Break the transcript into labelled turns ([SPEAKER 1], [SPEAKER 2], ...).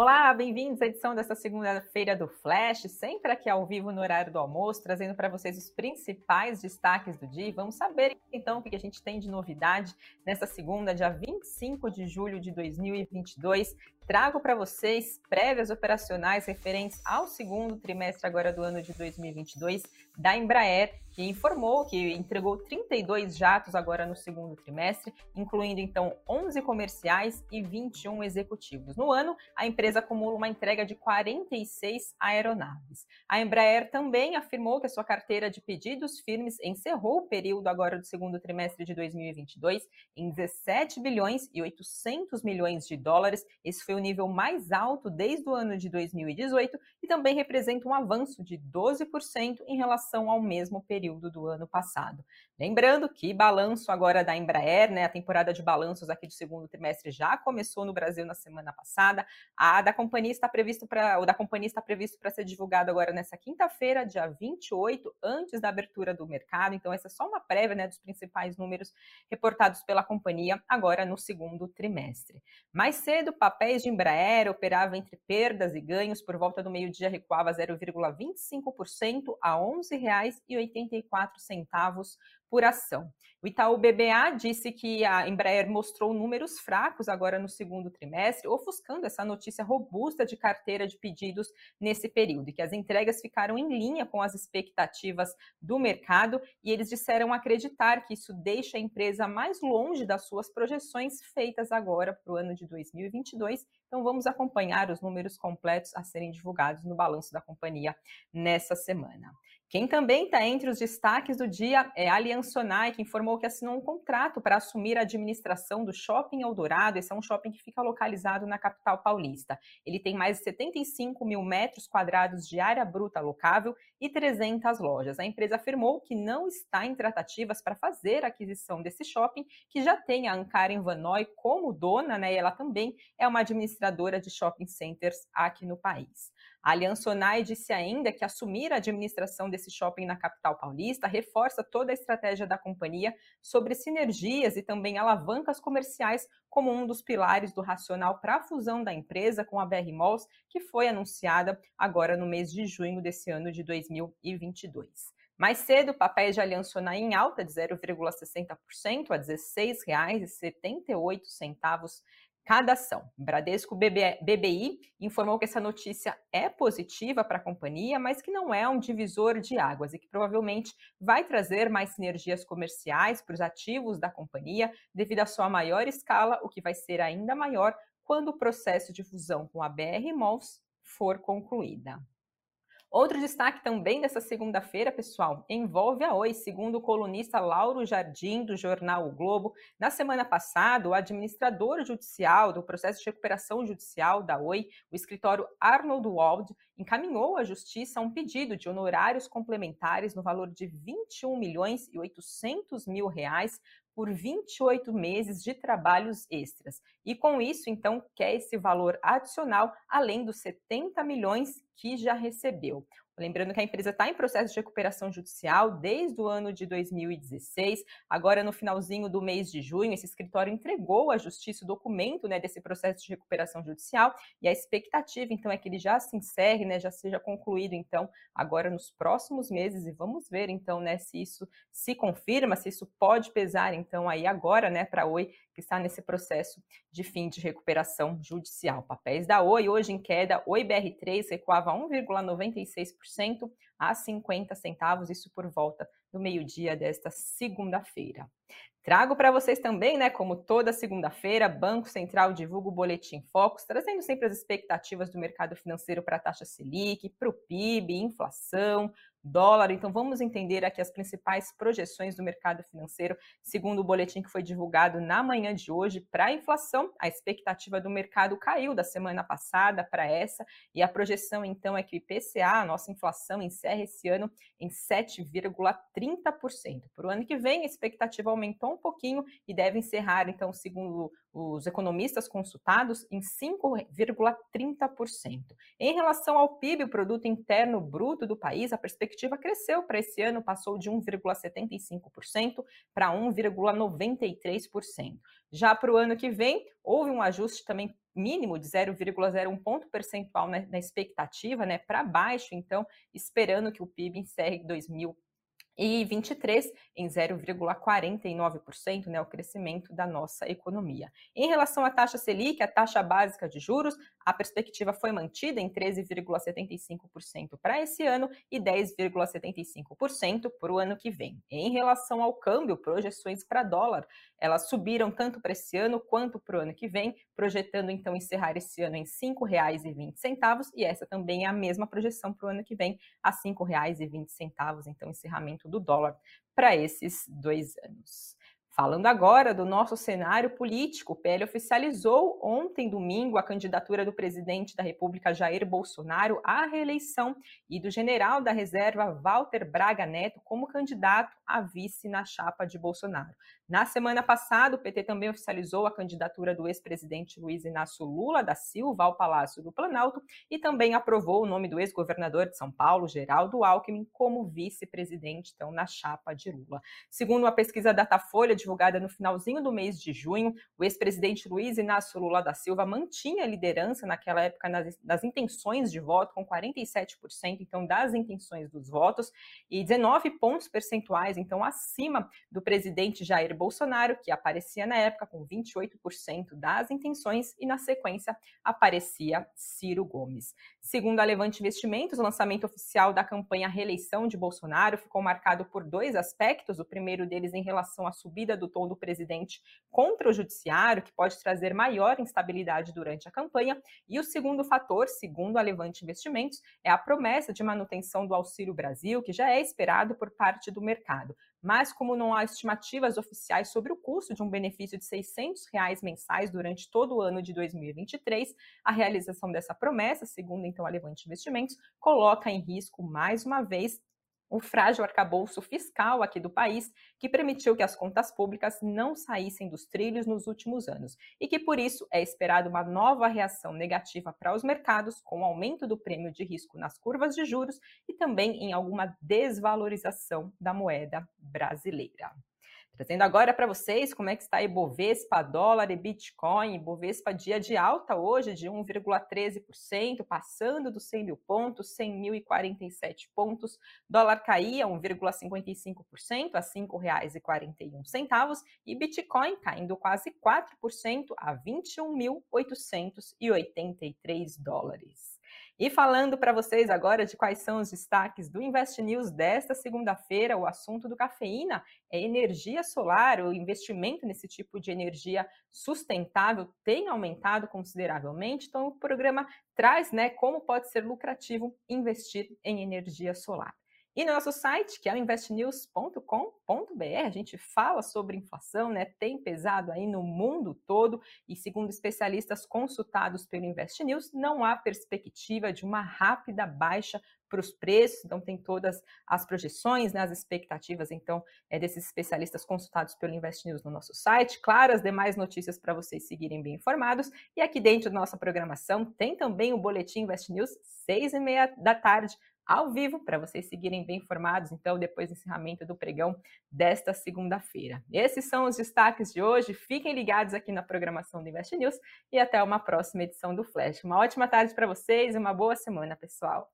[SPEAKER 1] Olá, bem-vindos à edição desta segunda-feira do Flash, sempre aqui ao vivo no horário do almoço, trazendo para vocês os principais destaques do dia. Vamos saber então o que a gente tem de novidade nesta segunda, dia 25 de julho de 2022. Trago para vocês prévias operacionais referentes ao segundo trimestre agora do ano de 2022 da Embraer, que informou que entregou 32 jatos agora no segundo trimestre, incluindo então 11 comerciais e 21 executivos. No ano, a empresa acumula uma entrega de 46 aeronaves. A Embraer também afirmou que a sua carteira de pedidos firmes encerrou o período agora do segundo trimestre de 2022 em 17 bilhões e 800 milhões de dólares. Esse foi o nível mais alto desde o ano de 2018 e também representa um avanço de 12% em relação ao mesmo período do ano passado. Lembrando que balanço agora da Embraer, né, a temporada de balanços aqui do segundo trimestre já começou no Brasil na semana passada. A da companhia está previsto para o da companhia está previsto para ser divulgado agora nessa quinta-feira, dia 28, antes da abertura do mercado. Então essa é só uma prévia, né, dos principais números reportados pela companhia agora no segundo trimestre. Mais cedo, papéis de Embraer operava entre perdas e ganhos por volta do meio-dia recuava 0,25% a R$ 11,84 por ação. O Itaú BBA disse que a Embraer mostrou números fracos agora no segundo trimestre, ofuscando essa notícia robusta de carteira de pedidos nesse período, e que as entregas ficaram em linha com as expectativas do mercado, e eles disseram acreditar que isso deixa a empresa mais longe das suas projeções feitas agora para o ano de 2022. Então vamos acompanhar os números completos a serem divulgados no balanço da companhia nessa semana. Quem também está entre os destaques do dia é a Aliançonai, que informou que assinou um contrato para assumir a administração do Shopping Eldorado. Esse é um shopping que fica localizado na capital paulista. Ele tem mais de 75 mil metros quadrados de área bruta locável e 300 lojas. A empresa afirmou que não está em tratativas para fazer a aquisição desse shopping, que já tem a Ankara Vanoy como dona, né? E ela também é uma administradora de shopping centers aqui no país. A Aliança Onai disse ainda que assumir a administração desse shopping na capital paulista reforça toda a estratégia da companhia sobre sinergias e também alavancas comerciais como um dos pilares do racional para a fusão da empresa com a BR Malls, que foi anunciada agora no mês de junho desse ano de 2022. Mais cedo, papéis de Aliança Onai em alta de 0,60% a R$ 16,78 cada ação. Bradesco BBI informou que essa notícia é positiva para a companhia, mas que não é um divisor de águas e que provavelmente vai trazer mais sinergias comerciais para os ativos da companhia devido à sua maior escala, o que vai ser ainda maior quando o processo de fusão com a BR Malls for concluída. Outro destaque também dessa segunda-feira, pessoal, envolve a Oi. Segundo o colunista Lauro Jardim, do jornal O Globo, na semana passada, o administrador judicial do processo de recuperação judicial da Oi, o escritório Arnold Wald, encaminhou à justiça um pedido de honorários complementares no valor de 21 milhões e 800 mil reais por 28 meses de trabalhos extras. E com isso, então, quer esse valor adicional, além dos 70 milhões que já recebeu. Lembrando que a empresa está em processo de recuperação judicial desde o ano de 2016. Agora, no finalzinho do mês de junho, esse escritório entregou à justiça o documento né, desse processo de recuperação judicial e a expectativa, então, é que ele já se encerre, né, já seja concluído, então, agora nos próximos meses. E vamos ver, então, né, se isso se confirma, se isso pode pesar, então, aí agora, né, para a Oi que está nesse processo de fim de recuperação judicial. Papéis da Oi, hoje em queda, Oi BR3 recuava 1,96% a 50 centavos, isso por volta do meio-dia desta segunda-feira. Trago para vocês também, né, como toda segunda-feira, Banco Central divulga o Boletim Focus, trazendo sempre as expectativas do mercado financeiro para a taxa Selic, para o PIB, inflação, dólar. Então, vamos entender aqui as principais projeções do mercado financeiro, segundo o boletim que foi divulgado na manhã de hoje para a inflação. A expectativa do mercado caiu da semana passada para essa, e a projeção, então, é que o IPCA, a nossa inflação, encerre esse ano em 7,30%. Para o ano que vem, a expectativa aumentou um pouquinho e deve encerrar, então, segundo os economistas consultados, em 5,30%. Em relação ao PIB, o produto interno bruto do país, a perspectiva cresceu para esse ano, passou de 1,75% para 1,93%. Já para o ano que vem, houve um ajuste também mínimo de 0,01 ponto percentual na, na expectativa, né, para baixo, então, esperando que o PIB encerre 2000 e 23 em 0,49%, né, o crescimento da nossa economia. Em relação à taxa Selic, a taxa básica de juros, a perspectiva foi mantida em 13,75% para esse ano e 10,75% para o ano que vem. Em relação ao câmbio, projeções para dólar, elas subiram tanto para esse ano quanto para o ano que vem, projetando então encerrar esse ano em R$ 5,20 e essa também é a mesma projeção para o ano que vem, a R$ 5,20, então encerramento do dólar para esses dois anos. Falando agora do nosso cenário político, o PL oficializou ontem, domingo, a candidatura do presidente da República, Jair Bolsonaro, à reeleição e do general da reserva, Walter Braga Neto, como candidato a vice na chapa de Bolsonaro. Na semana passada, o PT também oficializou a candidatura do ex-presidente Luiz Inácio Lula da Silva ao Palácio do Planalto e também aprovou o nome do ex-governador de São Paulo, Geraldo Alckmin, como vice-presidente, então, na chapa de Lula. Segundo uma pesquisa Datafolha divulgada no finalzinho do mês de junho, o ex-presidente Luiz Inácio Lula da Silva mantinha a liderança naquela época nas, nas intenções de voto, com 47%, então, das intenções dos votos, e 19 pontos percentuais, então, acima do presidente Jair Bolsonaro, que aparecia na época com 28% das intenções, e na sequência aparecia Ciro Gomes. Segundo a Levante Investimentos, o lançamento oficial da campanha reeleição de Bolsonaro ficou marcado por dois aspectos. O primeiro deles em relação à subida do tom do presidente contra o judiciário, que pode trazer maior instabilidade durante a campanha. E o segundo fator, segundo a Levante Investimentos, é a promessa de manutenção do Auxílio Brasil, que já é esperado por parte do mercado mas como não há estimativas oficiais sobre o custo de um benefício de 600 reais mensais durante todo o ano de 2023, a realização dessa promessa, segundo então a Levante Investimentos, coloca em risco mais uma vez o frágil arcabouço fiscal aqui do país, que permitiu que as contas públicas não saíssem dos trilhos nos últimos anos, e que por isso é esperado uma nova reação negativa para os mercados, com aumento do prêmio de risco nas curvas de juros e também em alguma desvalorização da moeda brasileira. Trazendo agora para vocês como é que está Ibovespa, dólar e Bitcoin. Ibovespa dia de alta hoje de 1,13%, passando dos 100 mil pontos, 100.047 pontos. Dólar caía 1,55% a R$ 5,41 e Bitcoin caindo quase 4% a 21.883 dólares. E falando para vocês agora de quais são os destaques do Invest News desta segunda-feira, o assunto do cafeína é energia solar. O investimento nesse tipo de energia sustentável tem aumentado consideravelmente. Então, o programa traz né, como pode ser lucrativo investir em energia solar. E no nosso site, que é o investnews.com.br, a gente fala sobre inflação, né? Tem pesado aí no mundo todo e segundo especialistas consultados pelo Invest News, não há perspectiva de uma rápida baixa para os preços, então tem todas as projeções, né, as expectativas, então, é desses especialistas consultados pelo Invest News no nosso site. Claro, as demais notícias para vocês seguirem bem informados. E aqui dentro da nossa programação tem também o Boletim Invest News, seis e meia da tarde, ao vivo, para vocês seguirem bem informados, então, depois do encerramento do pregão desta segunda-feira. Esses são os destaques de hoje. Fiquem ligados aqui na programação do Invest News e até uma próxima edição do Flash. Uma ótima tarde para vocês e uma boa semana, pessoal.